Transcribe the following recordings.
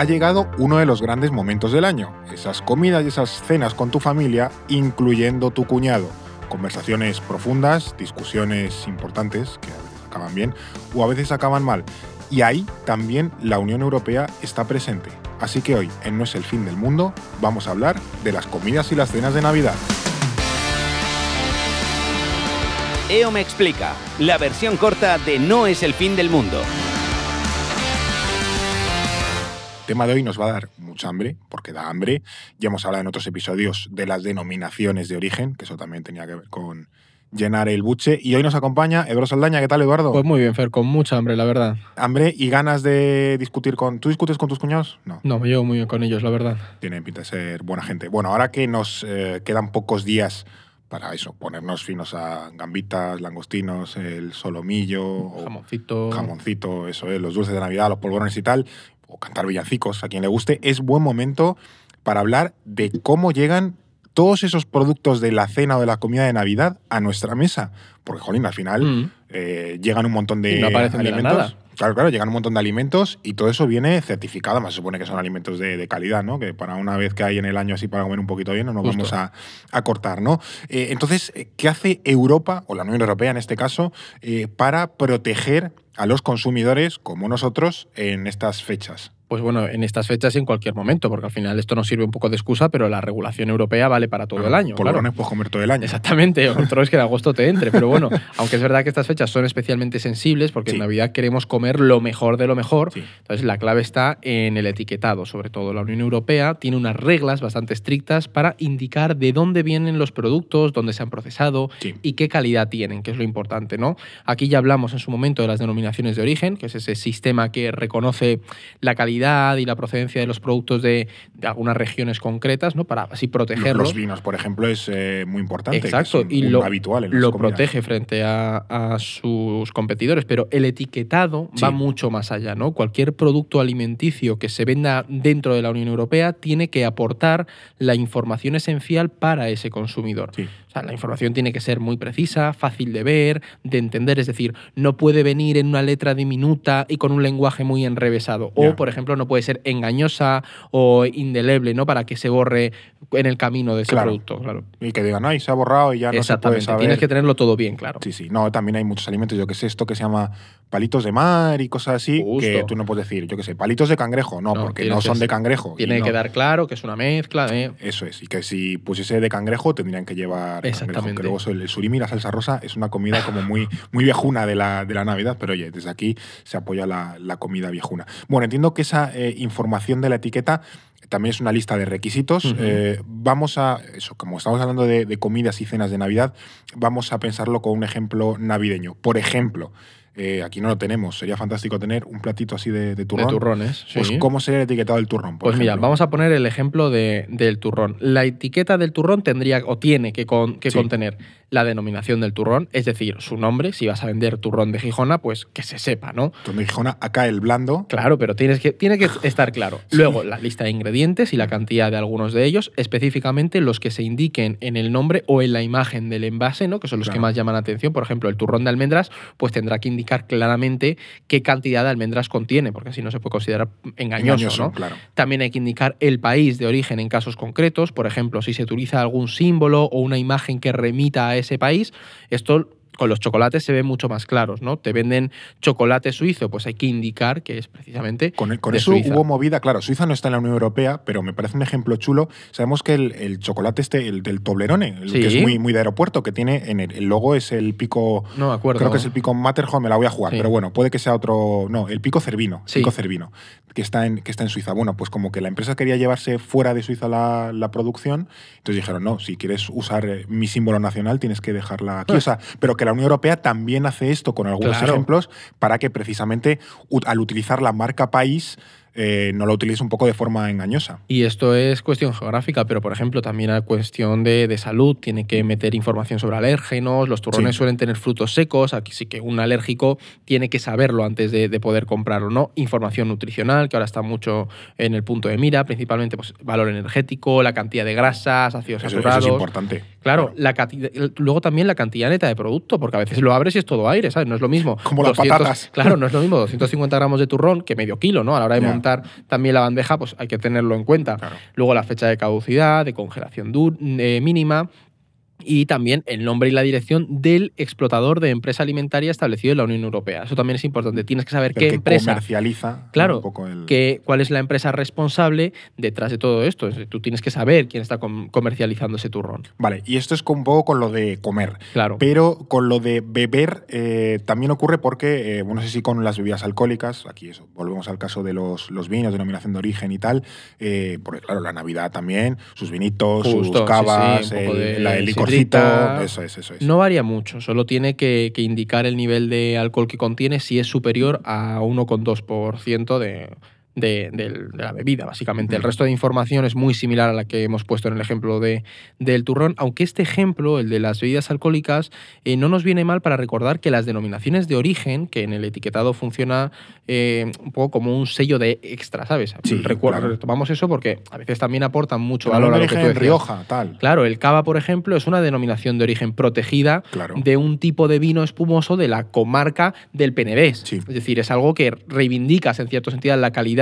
Ha llegado uno de los grandes momentos del año, esas comidas y esas cenas con tu familia, incluyendo tu cuñado. Conversaciones profundas, discusiones importantes, que a veces acaban bien o a veces acaban mal. Y ahí también la Unión Europea está presente. Así que hoy, en No es el fin del mundo, vamos a hablar de las comidas y las cenas de Navidad. EO me explica, la versión corta de No es el fin del mundo. Tema de hoy nos va a dar mucha hambre, porque da hambre. Ya hemos hablado en otros episodios de las denominaciones de origen, que eso también tenía que ver con llenar el buche. Y hoy nos acompaña Eduardo Saldaña. ¿Qué tal, Eduardo? Pues muy bien, Fer, con mucha hambre, la verdad. Hambre y ganas de discutir con... ¿Tú discutes con tus cuñados? No. No, me llevo muy bien con ellos, la verdad. Tienen pinta de ser buena gente. Bueno, ahora que nos eh, quedan pocos días para eso, ponernos finos a gambitas, langostinos, el solomillo, o Jamoncito. jamoncito, eso es, los dulces de Navidad, los polvorones y tal, o cantar villancicos a quien le guste, es buen momento para hablar de cómo llegan todos esos productos de la cena o de la comida de Navidad a nuestra mesa. Porque, jolín, al final Mm. eh, llegan un montón de Y no de alimentos. nada. Claro, claro, llegan un montón de alimentos y todo eso viene certificado. Además, se supone que son alimentos de, de calidad, ¿no? Que para una vez que hay en el año así para comer un poquito bien, no nos Justo. vamos a, a cortar, ¿no? Eh, entonces, eh, ¿qué hace Europa, o la Unión Europea en este caso, eh, para proteger a los consumidores como nosotros en estas fechas? Pues bueno, en estas fechas y en cualquier momento, porque al final esto nos sirve un poco de excusa, pero la regulación europea vale para todo el año. claro. Polvorones puedes comer todo el año. Exactamente, otro es que en agosto te entre, pero bueno, aunque es verdad que estas fechas son especialmente sensibles porque Sí. en Navidad queremos comer lo mejor de lo mejor, Sí. entonces la clave está en el etiquetado, sobre todo la Unión Europea tiene unas reglas bastante estrictas para indicar de dónde vienen los productos, dónde se han procesado Sí. y qué calidad tienen, que es lo importante, ¿no? Aquí ya hablamos en su momento de las denominaciones de origen, que es ese sistema que reconoce la calidad y la procedencia de los productos de, de algunas regiones concretas, ¿no? Para así protegerlos. Los vinos, por ejemplo, es eh, muy importante. Exacto, y lo, habitual en lo comidas. protege frente a, a sus competidores, pero el etiquetado Sí. va mucho más allá, ¿no? Cualquier producto alimenticio que se venda dentro de la Unión Europea tiene que aportar la información esencial para ese consumidor. Sí. O sea, la información tiene que ser muy precisa, fácil de ver, de entender, es decir, no puede venir en una letra diminuta y con un lenguaje muy enrevesado. O, por ejemplo, no puede ser engañosa o indeleble, ¿no? Para que se borre en el camino de ese Claro. producto, claro. Y que digan, ay, se ha borrado y ya no se puede Exactamente, saber. tienes que tenerlo todo bien claro. Sí, sí. No, también hay muchos alimentos, yo que sé, esto que se llama palitos de mar y cosas así, Justo. que tú no puedes decir, yo que sé, palitos de cangrejo. No, No, porque no son de cangrejo. Tiene no. que dar claro que es una mezcla de... Eso es, y que si pusiese de cangrejo tendrían que llevar cangrejo. Exactamente. Que luego eso, el surimi y la salsa rosa es una comida como muy, muy viejuna de la, de la Navidad, pero oye, desde aquí se apoya la, la comida viejuna. Bueno, entiendo que esa eh, información de la etiqueta también es una lista de requisitos. Eh, vamos a, eso, como estamos hablando de, de comidas y cenas de Navidad, vamos a pensarlo con un ejemplo navideño. Por ejemplo, eh, aquí no lo tenemos, sería fantástico tener un platito así de, de turrón. De turrones. Pues, sí. ¿cómo sería el etiquetado del turrón? por Pues mira, vamos a poner el ejemplo de- del turrón. La etiqueta del turrón tendría o tiene que, con- que Sí. contener la denominación del turrón, es decir, su nombre. Si vas a vender turrón de Gijona, pues que se sepa, ¿no? Turrón de Gijona, acá el blando. Claro, pero tienes que, tiene que estar claro. Luego, la lista de ingredientes y la cantidad de algunos de ellos, específicamente los que se indiquen en el nombre o en la imagen del envase, ¿no? que son los que más llaman la atención. Por ejemplo, el turrón de almendras, pues tendrá que indicar claramente qué cantidad de almendras contiene, porque si no se puede considerar engañoso. Engañoso, ¿no? claro. También hay que indicar el país de origen en casos concretos, por ejemplo, si se utiliza algún símbolo o una imagen que remita a ese país, esto con los chocolates se ven mucho más claros, ¿no? Te venden chocolate suizo, pues hay que indicar que es precisamente Con, con de eso Suiza. hubo movida, claro, Suiza no está en la Unión Europea, pero me parece un ejemplo chulo. Sabemos que el, el chocolate este, el del Toblerone, el que es muy, muy de aeropuerto, que tiene en el, el logo es el pico, No acuerdo. creo que es el pico Matterhorn, me la voy a jugar, Sí. pero bueno, puede que sea otro, no, el pico Cervino, Sí. pico Cervino, que está, en, que está en Suiza. Bueno, pues como que la empresa quería llevarse fuera de Suiza la, la producción, entonces dijeron, no, si quieres usar eh, mi símbolo nacional tienes que dejarla aquí. O sea, pero que la Unión Europea también hace esto con algunos Claro. ejemplos para que precisamente al utilizar la marca país eh, no la utilice un poco de forma engañosa. Y esto es cuestión geográfica, pero por ejemplo también hay cuestión de, de salud. Tiene que meter información sobre alérgenos, los turrones Sí. suelen tener frutos secos, aquí sí que un alérgico tiene que saberlo antes de, de poder comprarlo, ¿no? Información nutricional, que ahora está mucho en el punto de mira, principalmente pues, valor energético, la cantidad de grasas, ácidos Eso, eso saturados. es importante. Claro, la cantidad- luego también la cantidad neta de producto, porque a veces lo abres y es todo aire, ¿sabes? No es lo mismo. Como las patatas. Claro, no es lo mismo 250 gramos de turrón que medio kilo, ¿no? A la hora de montar también la bandeja, pues hay que tenerlo en cuenta. Claro. Luego la fecha de caducidad, de congelación eh, mínima. Y también el nombre y la dirección del explotador de empresa alimentaria establecido en la Unión Europea. Eso también es importante. Tienes que saber El qué que empresa comercializa Claro, un poco el... que, cuál es la empresa responsable detrás de todo esto. Tú tienes que saber quién está com- comercializando ese turrón. Vale, y esto es un poco con lo de comer. Claro. Pero con lo de beber eh, también ocurre porque, eh, bueno, no sé si con las bebidas alcohólicas, aquí eso, volvemos al caso de los, los vinos, denominación de origen y tal, eh, porque claro, la Navidad también, sus vinitos, Justo, sus sí, cavas, sí, poco el, de la- el licorcito, sidrita. eso es, eso es. No varía mucho, solo tiene que, que indicar el nivel de alcohol que contiene si es superior a 1,2% de, de, de la bebida, básicamente. El resto de información es muy similar a la que hemos puesto en el ejemplo de, del turrón, aunque este ejemplo, el de las bebidas alcohólicas, eh, no nos viene mal para recordar que las denominaciones de origen, que en el etiquetado funciona eh, un poco como un sello de extra, ¿sabes? Sí, Recuer- claro. Retomamos eso porque a veces también aportan mucho Pero valor no a lo que tú decías. Rioja, tal. Claro, el cava, por ejemplo, es una denominación de origen protegida Claro. de un tipo de vino espumoso de la comarca del Penedés. Sí. Es decir, es algo que reivindicas en cierto sentido la calidad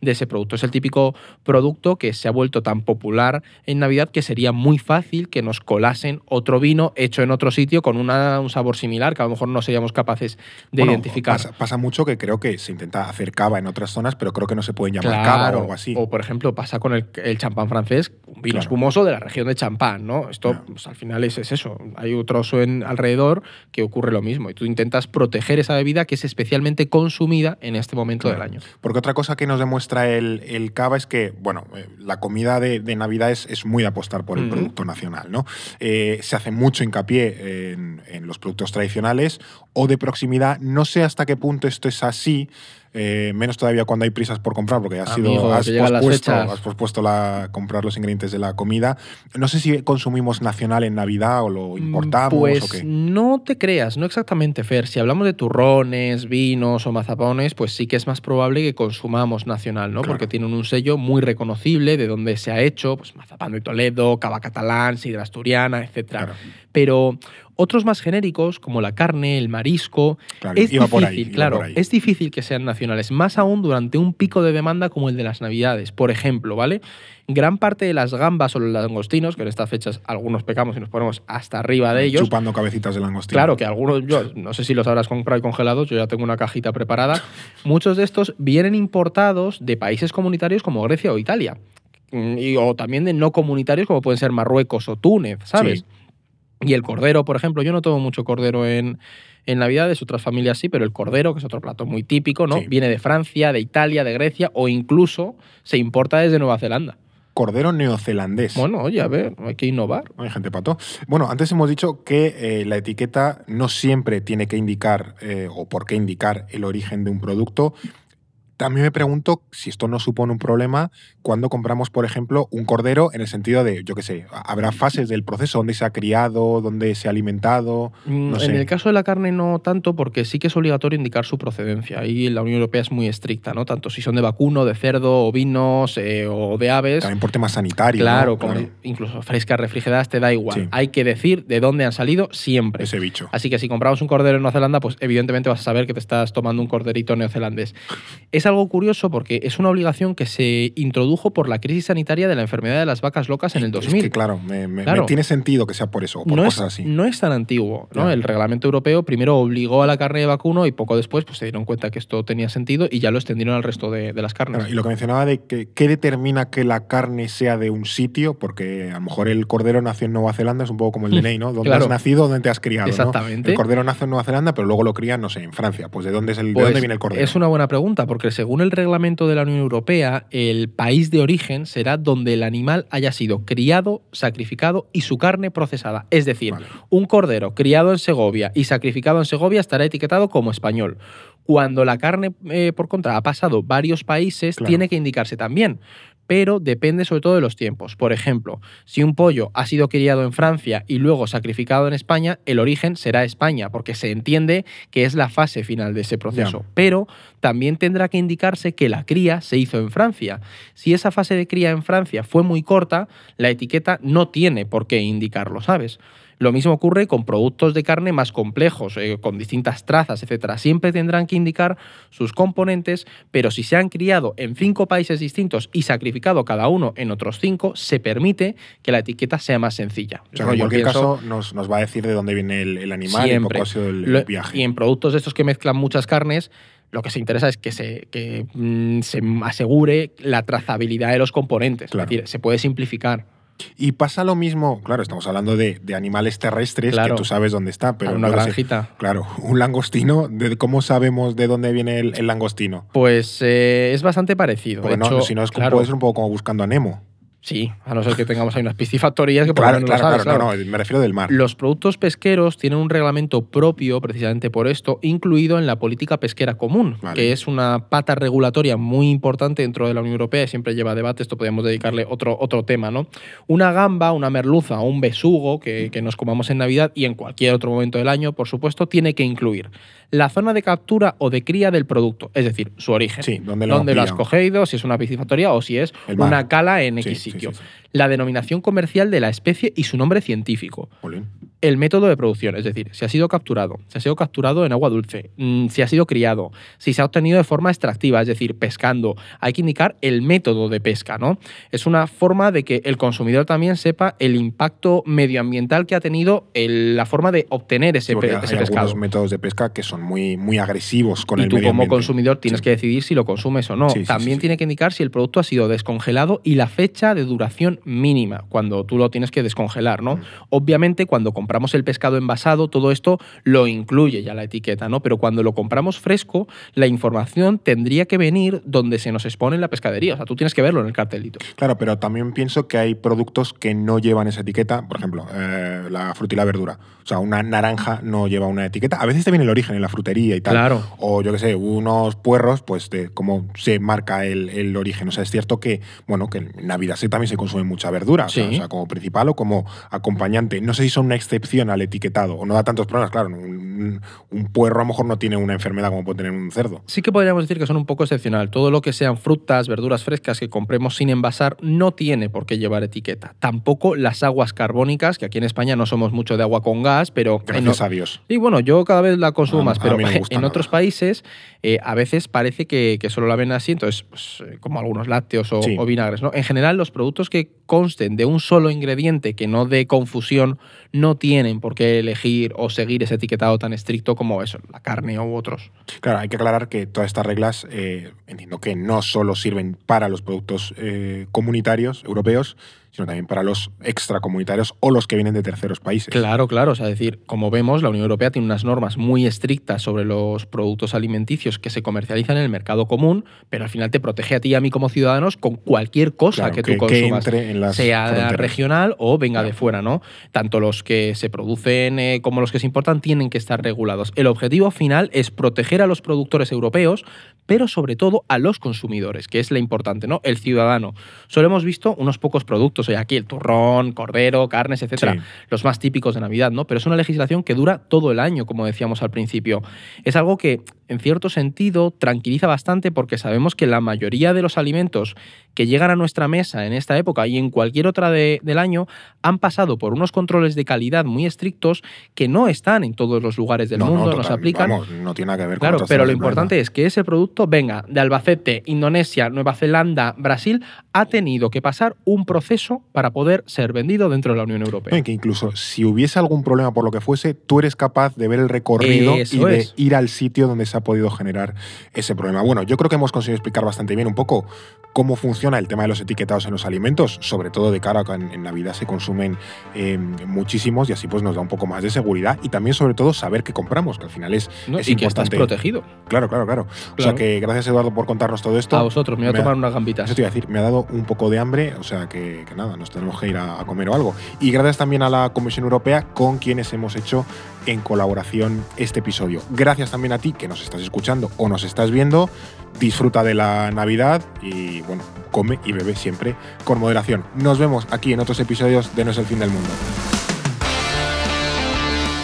de ese producto. Es el típico producto que se ha vuelto tan popular en Navidad que sería muy fácil que nos colasen otro vino hecho en otro sitio con una- un sabor similar que a lo mejor no seríamos capaces de Bueno, identificar. Pasa, pasa mucho que creo que se intenta hacer cava en otras zonas, pero creo que no se pueden llamar cava o algo así. O, por ejemplo, pasa con el, el champán francés, un vino Claro. espumoso de la región de champán, ¿no? Esto, pues, al final, es, es eso. Hay otro en alrededor que ocurre lo mismo. Y tú intentas proteger esa bebida que es especialmente consumida en este momento Claro. del año. Porque otra cosa que nos demuestra el, el cava es que, bueno, eh, la comida de, de Navidad es, es muy de apostar por el producto nacional, ¿no? Eh, se hace mucho hincapié en, en los productos tradicionales o de proximidad. No sé hasta qué punto esto es así. Eh, menos todavía cuando hay prisas por comprar, porque has, sido, Amigo, has, llegan las pospuesto, has pospuesto la, comprar los ingredientes de la comida. No sé si consumimos nacional en Navidad o lo importamos Pues o qué. no te creas, no exactamente, Fer. Si hablamos de turrones, vinos o mazapones, pues sí que es más probable que consumamos nacional, ¿no? Claro. Porque tienen un sello muy reconocible de dónde se ha hecho, pues mazapán de Toledo, cava catalán, sidra asturiana, etc. Claro, Pero otros más genéricos, como la carne, el marisco, claro, es iba difícil, por ahí. iba claro, por ahí. es difícil que sean nacionales, más aún durante un pico de demanda como el de las Navidades. Por ejemplo, ¿vale? Gran parte de las gambas o los langostinos, que en estas fechas algunos pecamos y nos ponemos hasta arriba de ellos, Chupando cabecitas de langostino. Claro, que algunos, yo no sé si los habrás comprado y congelados, yo ya tengo una cajita preparada. Muchos de estos vienen importados de países comunitarios como Grecia o Italia. Y, o también de no comunitarios como pueden ser Marruecos o Túnez, ¿sabes? Sí. Y el cordero, por ejemplo, yo no tomo mucho cordero en, en Navidades, otras familias sí, pero el cordero, que es otro plato muy típico, ¿no? Sí. Viene de Francia, de Italia, de Grecia o incluso se importa desde Nueva Zelanda. Cordero neozelandés. Bueno, oye, a ver, hay que innovar. Hay gente pato. Bueno, antes hemos dicho que eh, la etiqueta no siempre tiene que indicar eh, o por qué indicar el origen de un producto. También me pregunto si esto no supone un problema cuando compramos, por ejemplo, un cordero en el sentido de, yo qué sé, habrá fases del proceso, dónde se ha criado, dónde se ha alimentado. Mm, No en sé. el caso de la carne no tanto, porque sí que es obligatorio indicar su procedencia. Ahí la Unión Europea es muy estricta, ¿no? Tanto si son de vacuno, de cerdo, ovinos eh, o de aves. También por temas sanitarios. Claro, ¿no? Claro, incluso frescas, refrigeradas, te da igual. Sí. Hay que decir de dónde han salido siempre. ese bicho. Así que si compramos un cordero en Nueva Zelanda, pues evidentemente vas a saber que te estás tomando un corderito neozelandés. Algo curioso porque es una obligación que se introdujo por la crisis sanitaria de la enfermedad de las vacas locas en el 2000. Es que, claro, me, me- Claro. me tiene sentido que sea por eso, por no, es, cosas así. no es tan antiguo. ¿no? El reglamento europeo primero obligó a la carne de vacuno y poco después pues, se dieron cuenta que esto tenía sentido y ya lo extendieron al resto de, de las carnes. Claro, y lo que mencionaba de que qué determina que la carne sea de un sitio, porque a lo mejor el cordero nació en Nueva Zelanda, es un poco como el DNI, ¿no? ¿Dónde Claro. has nacido, dónde te has criado? ¿no? Exactamente. El cordero nace en Nueva Zelanda, pero luego lo crían, no sé, en Francia. Pues ¿de dónde, es el, de Pues dónde viene el cordero? Es una buena pregunta, porque el según el reglamento de la Unión Europea, el país de origen será donde el animal haya sido criado, sacrificado y su carne procesada. Es decir, Vale. un cordero criado en Segovia y sacrificado en Segovia estará etiquetado como español. Cuando la carne, eh, por contra, ha pasado varios países, Claro. tiene que indicarse también. Pero depende sobre todo de los tiempos. Por ejemplo, si un pollo ha sido criado en Francia y luego sacrificado en España, el origen será España, porque se entiende que es la fase final de ese proceso. Pero también tendrá que indicarse que la cría se hizo en Francia. Si esa fase de cría en Francia fue muy corta, la etiqueta no tiene por qué indicarlo, ¿sabes? Lo mismo ocurre con productos de carne más complejos, eh, con distintas trazas, etc. Siempre tendrán que indicar sus componentes, pero si se han criado en cinco países distintos y sacrificado cada uno en otros cinco, se permite que la etiqueta sea más sencilla. O sea, en cualquier pienso- caso nos, nos va a decir de dónde viene el, el animal y Siempre. poco ha sido el, viaje. Y en productos de estos que mezclan muchas carnes, lo que se interesa es que se, que, mm, se asegure la trazabilidad de los componentes. Claro. Es decir, se puede simplificar. Y pasa lo mismo, claro, estamos hablando de, de animales terrestres Claro. que tú sabes dónde está, pero una granjita. claro, un langostino, ¿de ¿cómo sabemos de dónde viene el, el langostino? Pues eh, es bastante parecido. Porque de no- hecho, si no es claro, puede ser un poco como buscando a Nemo. Sí, a no ser que tengamos ahí unas piscifactorías que por Claro, lo menos claro, lo sabes, claro, claro. no, no, me refiero del mar. Los productos pesqueros tienen un reglamento propio, precisamente por esto, incluido en la política pesquera común, Vale. que es una pata regulatoria muy importante dentro de la Unión Europea y siempre lleva debate. Esto podríamos dedicarle otro, otro tema, ¿no? Una gamba, una merluza o un besugo que, que nos comamos en Navidad y en cualquier otro momento del año, por supuesto, tiene que incluir la zona de captura o de cría del producto, es decir, su origen. Sí, ¿dónde lo dónde lo has cogido, si es una piscifactoría o si es una cala en X Sí, sí, sitio. sí, sí. La denominación comercial de la especie y su nombre científico. El método de producción, es decir, si ha sido capturado, si ha sido capturado en agua dulce, mm, si ha sido criado, si se ha obtenido de forma extractiva, es decir, pescando, hay que indicar el método de pesca, ¿no? Es una forma de que el consumidor también sepa el impacto medioambiental que ha tenido el- la forma de obtener ese, Sí, pe- hay ese pescado. algunos métodos de pesca que son muy, muy agresivos con y el tú medio como ambiente. consumidor tienes Sí. que decidir si lo consumes o no. Sí, También tiene que indicar si el producto ha sido descongelado y la fecha de duración mínima, cuando tú lo tienes que descongelar, ¿no? Mm. Obviamente, cuando compramos el pescado envasado, todo esto lo incluye ya la etiqueta, ¿no? Pero cuando lo compramos fresco, la información tendría que venir donde se nos expone en la pescadería. O sea, tú tienes que verlo en el cartelito. Claro, pero también pienso que hay productos que no llevan esa etiqueta. Por ejemplo, eh, la fruta y la verdura. O sea, una naranja no lleva una etiqueta. A veces te viene el origen en la frutería y tal. Claro. O yo qué sé, unos puerros, pues de cómo se marca el, el origen. O sea, es cierto que, bueno, que en Navidad sí también se consume mucha verdura. O sea, Sí. o sea, como principal o como acompañante. No sé si son una excepción al etiquetado o no da tantos problemas. Claro, un, un puerro a lo mejor no tiene una enfermedad como puede tener un cerdo. Sí que podríamos decir que son un poco excepcional. Todo lo que sean frutas, verduras frescas que compremos sin envasar no tiene por qué llevar etiqueta. Tampoco las aguas carbónicas, que aquí en España no somos mucho de agua con gas, pero... en Gracias o- a Dios. Y bueno, yo cada vez la consumo A- más, a pero en nada. otros países eh, a veces parece que, que solo la ven así, entonces, pues, eh, como algunos lácteos o, Sí. o vinagres. ¿no? En general, los productos que consten de un solo ingrediente que no dé confusión no tienen por qué elegir o seguir ese etiquetado tan estricto como eso, la carne u otros. Claro, hay que aclarar que todas estas reglas eh, entiendo que no solo sirven para los productos eh, comunitarios europeos, sino también para los extracomunitarios o los que vienen de terceros países. Claro, claro. O sea, es decir, como vemos, la Unión Europea tiene unas normas muy estrictas sobre los productos alimenticios que se comercializan en el mercado común, pero al final te protege a ti y a mí como ciudadanos con cualquier cosa Claro, que, que- tú que consumas. entre en las sea fronteras. regional o venga de fuera, ¿no? Tanto los que se producen eh, como los que se importan tienen que estar regulados. El objetivo final es proteger a los productores europeos, pero sobre todo a los consumidores, que es la importante, ¿no? El ciudadano. Solo hemos visto unos pocos productos, hoy aquí el turrón, cordero, carnes, etcétera, Sí. los más típicos de Navidad, ¿no? Pero es una legislación que dura todo el año, como decíamos al principio. Es algo que, en cierto sentido, tranquiliza bastante porque sabemos que la mayoría de los alimentos que llegan a nuestra mesa en esta época y en cualquier otra de- del año han pasado por unos controles de calidad muy estrictos que no están en todos los lugares del No, no, mundo, nos total, aplican. Vamos, no tiene nada que ver con Claro, pero lo importante es que ese producto venga de Albacete, Indonesia, Nueva Zelanda, Brasil, ha tenido que pasar un proceso para poder ser vendido dentro de la Unión Europea. Que incluso si hubiese algún problema por lo que fuese, tú eres capaz de ver el recorrido Eso y de ir al sitio donde se ha podido generar ese problema. Bueno, yo creo que hemos conseguido explicar bastante bien un poco cómo funciona el tema de los etiquetados en los alimentos, sobre todo de cara a que en, en Navidad se consumen eh, muchísimos y así pues nos da un poco más de seguridad y también sobre todo saber qué compramos, que al final es, ¿no? es y que estás importante. protegido. Claro, claro, claro. O sea que gracias Eduardo por contarnos todo esto. A vosotros, me voy a tomar unas gambitas. Eso te iba a decir, me ha dado un poco de hambre, o sea que, que nada, nos tenemos que ir a, a comer o algo. Y gracias también a la Comisión Europea con quienes hemos hecho en colaboración este episodio. Gracias también a ti que nos estás escuchando o nos estás viendo. Disfruta de la Navidad y bueno, come y bebe siempre con moderación. Nos vemos aquí en otros episodios de No es el fin del mundo.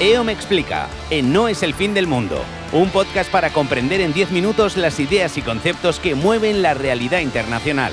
EO me explica, en No es el fin del mundo, un podcast para comprender en 10 minutos las ideas y conceptos que mueven la realidad internacional.